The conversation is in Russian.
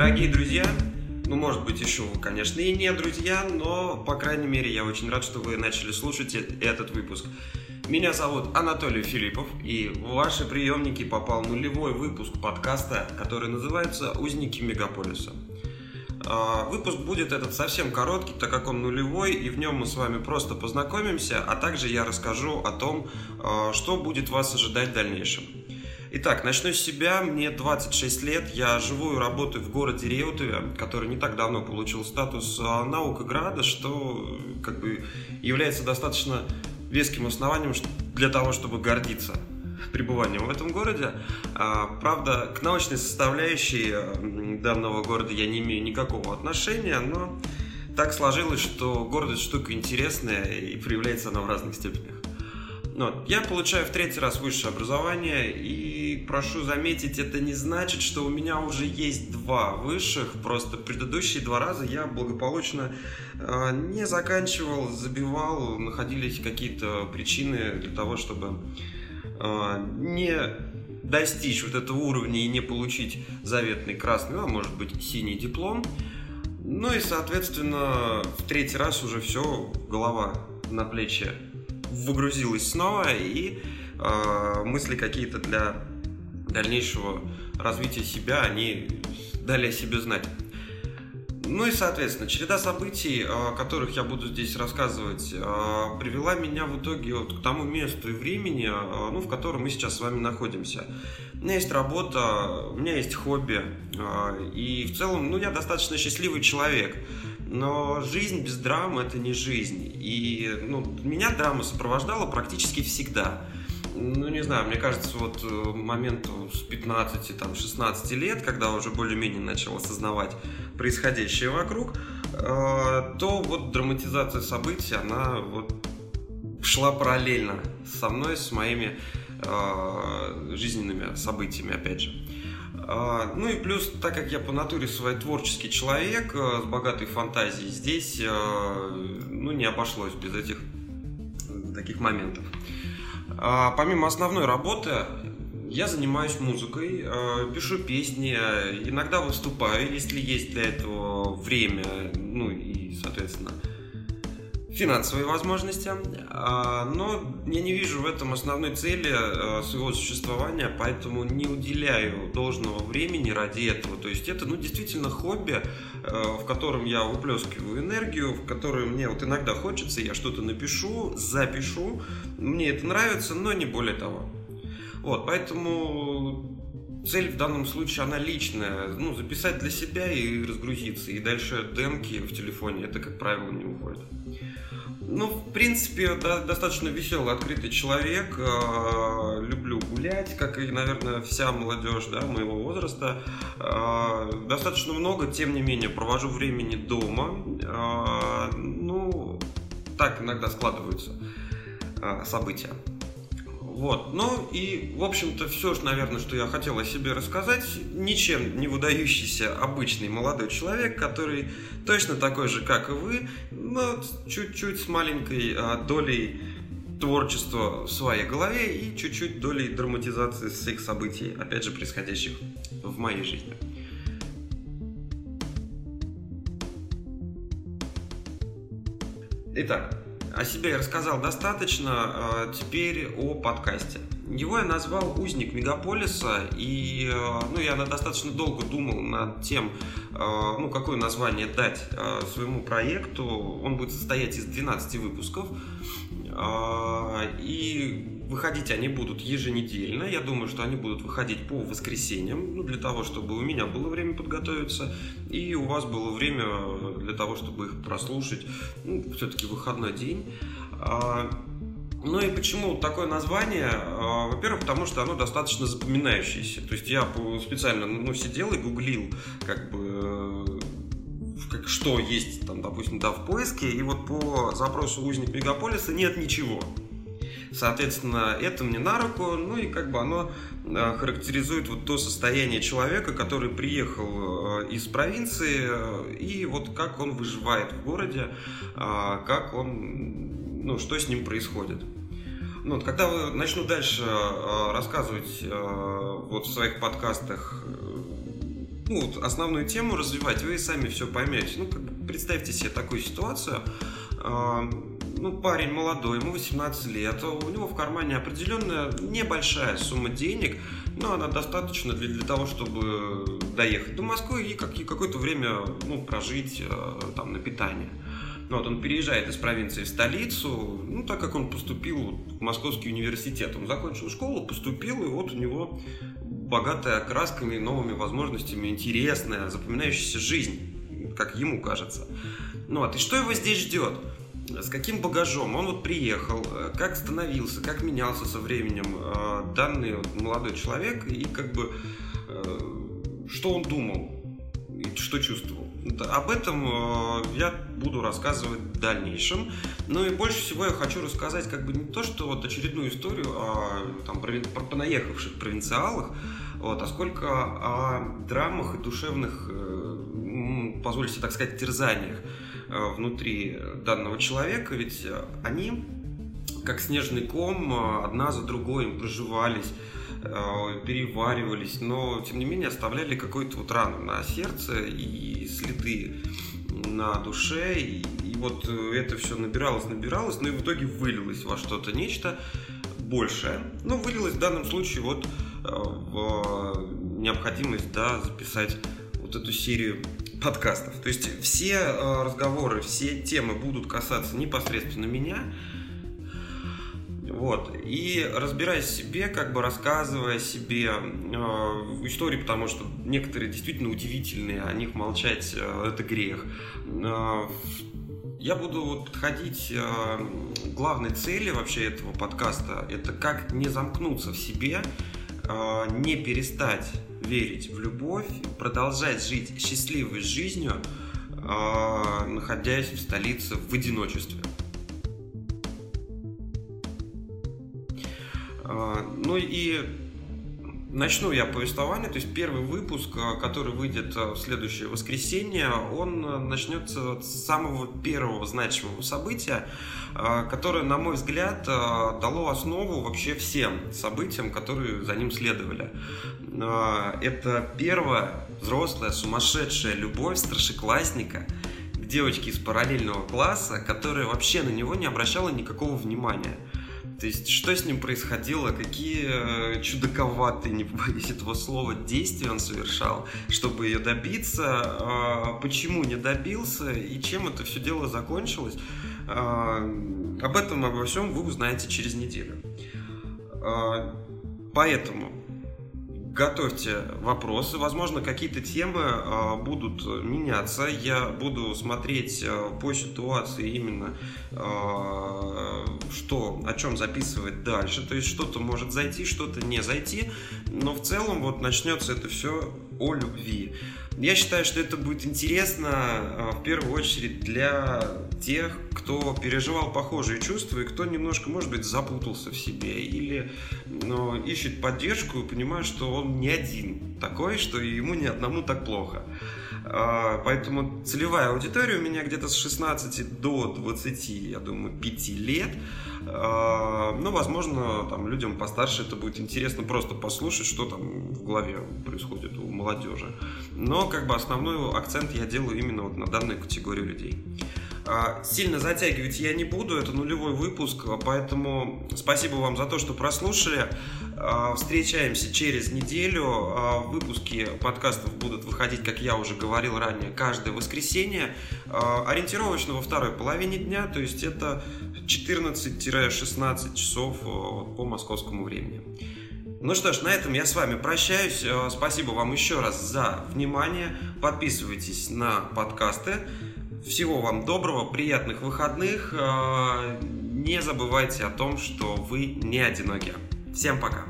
Дорогие друзья, ну, может быть, еще вы, конечно, и не друзья, но, по крайней мере, я очень рад, что вы начали слушать э- этот выпуск. Меня зовут Анатолий Филиппов, и в ваши приемники попал нулевой выпуск подкаста, который называется «Узники мегаполиса». А, Выпуск будет этот совсем короткий, так как он нулевой, и в нем мы с вами просто познакомимся, а также я расскажу о том, а, что будет вас ожидать в дальнейшем. Итак, начну с себя. Мне 26 лет. Я живу и работаю в городе Реутове, который не так давно получил статус а, наукограда, что как бы является достаточно веским основанием для того, чтобы гордиться пребыванием в этом городе. А, правда, к научной составляющей данного города я не имею никакого отношения, но так сложилось, что город штука интересная и проявляется она в разных степенях. Но я получаю в третий раз высшее образование, и прошу заметить, это не значит, что у меня уже есть два высших, просто предыдущие два раза я благополучно э, не заканчивал, забивал, находились какие-то причины для того, чтобы э, не достичь вот этого уровня и не получить заветный красный, а может быть синий диплом. Ну и, соответственно, в третий раз уже все, голова на плечи выгрузилась снова, и э, мысли какие-то для дальнейшего развития себя, они дали о себе знать. Ну и, соответственно, череда событий, о которых я буду здесь рассказывать, привела меня в итоге вот к тому месту и времени, ну, в котором мы сейчас с вами находимся. У меня есть работа, у меня есть хобби, и в целом, ну, я достаточно счастливый человек. Но жизнь без драмы это не жизнь. И ну, меня драма сопровождала практически всегда. Ну, не знаю, мне кажется, вот э, моменту с 15-16 лет, когда уже более-менее начал осознавать происходящее вокруг, э, то вот драматизация событий, она вот шла параллельно со мной, с моими э, жизненными событиями, опять же. Ну и плюс, так как я по натуре свой творческий человек с богатой фантазией, здесь ну, не обошлось без этих таких моментов. А, помимо основной работы, я занимаюсь музыкой, э, пишу песни, иногда выступаю, если есть для этого время, ну и, соответственно, финансовые возможности, а, но я не вижу в этом основной цели а, своего существования, поэтому не уделяю должного времени ради этого. То есть это, ну, действительно хобби, а, в котором я выплескиваю энергию, в котором мне вот иногда хочется, я что-то напишу, запишу, мне это нравится, но не более того. Вот, поэтому цель в данном случае, она личная. Ну, записать для себя и разгрузиться. И дальше демки в телефоне, это, как правило, не уходит. Ну, в принципе, да, достаточно веселый, открытый человек. Э, люблю гулять, как и, наверное, вся молодежь да, моего возраста. Э, достаточно много, тем не менее, провожу времени дома. Э, ну, так иногда складываются э, события. Вот, ну и, в общем-то, все, наверное, что я хотел о себе рассказать. Ничем не выдающийся обычный молодой человек, который точно такой же, как и вы, но чуть-чуть с маленькой а, долей творчества в своей голове и чуть-чуть долей драматизации всех событий, опять же, происходящих в моей жизни. Итак, о себе я рассказал достаточно, а, теперь о подкасте. Его я назвал «Узник мегаполиса», и а, ну, я достаточно долго думал над тем, а, ну, какое название дать своему проекту. Он будет состоять из 12 выпусков, и Выходить они будут еженедельно. Я думаю, что они будут выходить по воскресеньям, ну, для того, чтобы у меня было время подготовиться, и у вас было время для того, чтобы их прослушать. Ну, все-таки выходной день. Ну и почему такое название? А, во-первых, потому что оно достаточно запоминающееся. То есть я специально ну, сидел и гуглил, как бы как, что есть там, допустим, да, в поиске, и вот по запросу узник мегаполиса нет ничего. Соответственно, это мне на руку, ну и как бы оно э, характеризует вот то состояние человека, который приехал э, из провинции, э, и вот как он выживает в городе, как он, ну, что с ним происходит. Ну, вот, когда начну дальше рассказывать вот в своих подкастах ну, вот основную тему развивать, вы сами все поймете. Ну, как представьте себе такую ситуацию. Э, ну, парень молодой, ему 18 лет, у него в кармане определенная небольшая сумма денег, но она достаточно для, для того, чтобы доехать до Москвы и, как, и какое-то время ну, прожить э, там на питание. Ну, вот он переезжает из провинции в столицу, ну, так как он поступил в Московский университет. Он закончил школу, поступил, и вот у него богатая красками, новыми возможностями, интересная, запоминающаяся жизнь, как ему кажется. Ну, вот, и что его здесь ждет? С каким багажом он вот приехал, как становился, как менялся со временем э, данный вот молодой человек и как бы э, что он думал, и что чувствовал. Об этом э, я буду рассказывать в дальнейшем. Ну и больше всего я хочу рассказать как бы не то, что вот очередную историю о там, про, понаехавших провинциалах, вот, а сколько о драмах и душевных, э, позвольте так сказать, терзаниях э, внутри данного человека, ведь они как снежный ком одна за другой им проживались Э, переваривались, но тем не менее оставляли какую-то вот рану на сердце и следы на душе, и, и вот э, это все набиралось, набиралось, но и в итоге вылилось во что-то нечто большее. Ну, вылилось в данном случае вот э, в необходимость, да, записать вот эту серию подкастов. То есть все разговоры, все темы будут касаться непосредственно меня, вот. И разбирая себе, как бы рассказывая себе э, истории, потому что некоторые действительно удивительные, о них молчать э, это грех. Э, я буду вот подходить э, главной цели вообще этого подкаста. Это как не замкнуться в себе, э, не перестать верить в любовь, продолжать жить счастливой жизнью, э, находясь в столице в одиночестве. Ну и начну я повествование, то есть первый выпуск, а, который выйдет а, в следующее воскресенье, он начнется с самого первого значимого события, которое, на мой взгляд, дало основу вообще всем событиям, которые за ним следовали. Это первая взрослая сумасшедшая любовь старшеклассника к девочке из параллельного класса, которая вообще на него не обращала никакого внимания – то есть, что с ним происходило, какие э, чудаковатые, не побоюсь этого слова, действия он совершал, чтобы ее добиться, а, почему не добился и чем это все дело закончилось. А, об этом, обо всем вы узнаете через неделю. А, поэтому готовьте вопросы. Возможно, какие-то темы э, будут меняться. Я буду смотреть э, по ситуации именно, э, что, о чем записывать дальше. То есть что-то может зайти, что-то не зайти. Но в целом вот начнется это все о любви. Я считаю, что это будет интересно а, в первую очередь для тех, кто переживал похожие чувства и кто немножко, может быть, запутался в себе или ну, ищет поддержку и понимает, что он не один такой, что ему ни одному так плохо. А, поэтому целевая аудитория у меня где-то с 16 до 20, я думаю, 5 лет. А, ну, возможно, там людям постарше это будет интересно просто послушать, что там в голове происходит у молодежи. Но как бы основной акцент я делаю именно вот на данную категорию людей. А, сильно затягивать я не буду, это нулевой выпуск, поэтому спасибо вам за то, что прослушали. А, встречаемся через неделю. А, выпуски подкастов будут выходить, как я уже говорил ранее, каждое воскресенье. Ориентировочно во второй половине дня, то есть это 14-16 часов по московскому времени. Ну что ж, на этом я с вами прощаюсь. Спасибо вам еще раз за внимание. Подписывайтесь на подкасты. Всего вам доброго, приятных выходных. Э, не забывайте о том, что вы не одиноки. Всем пока.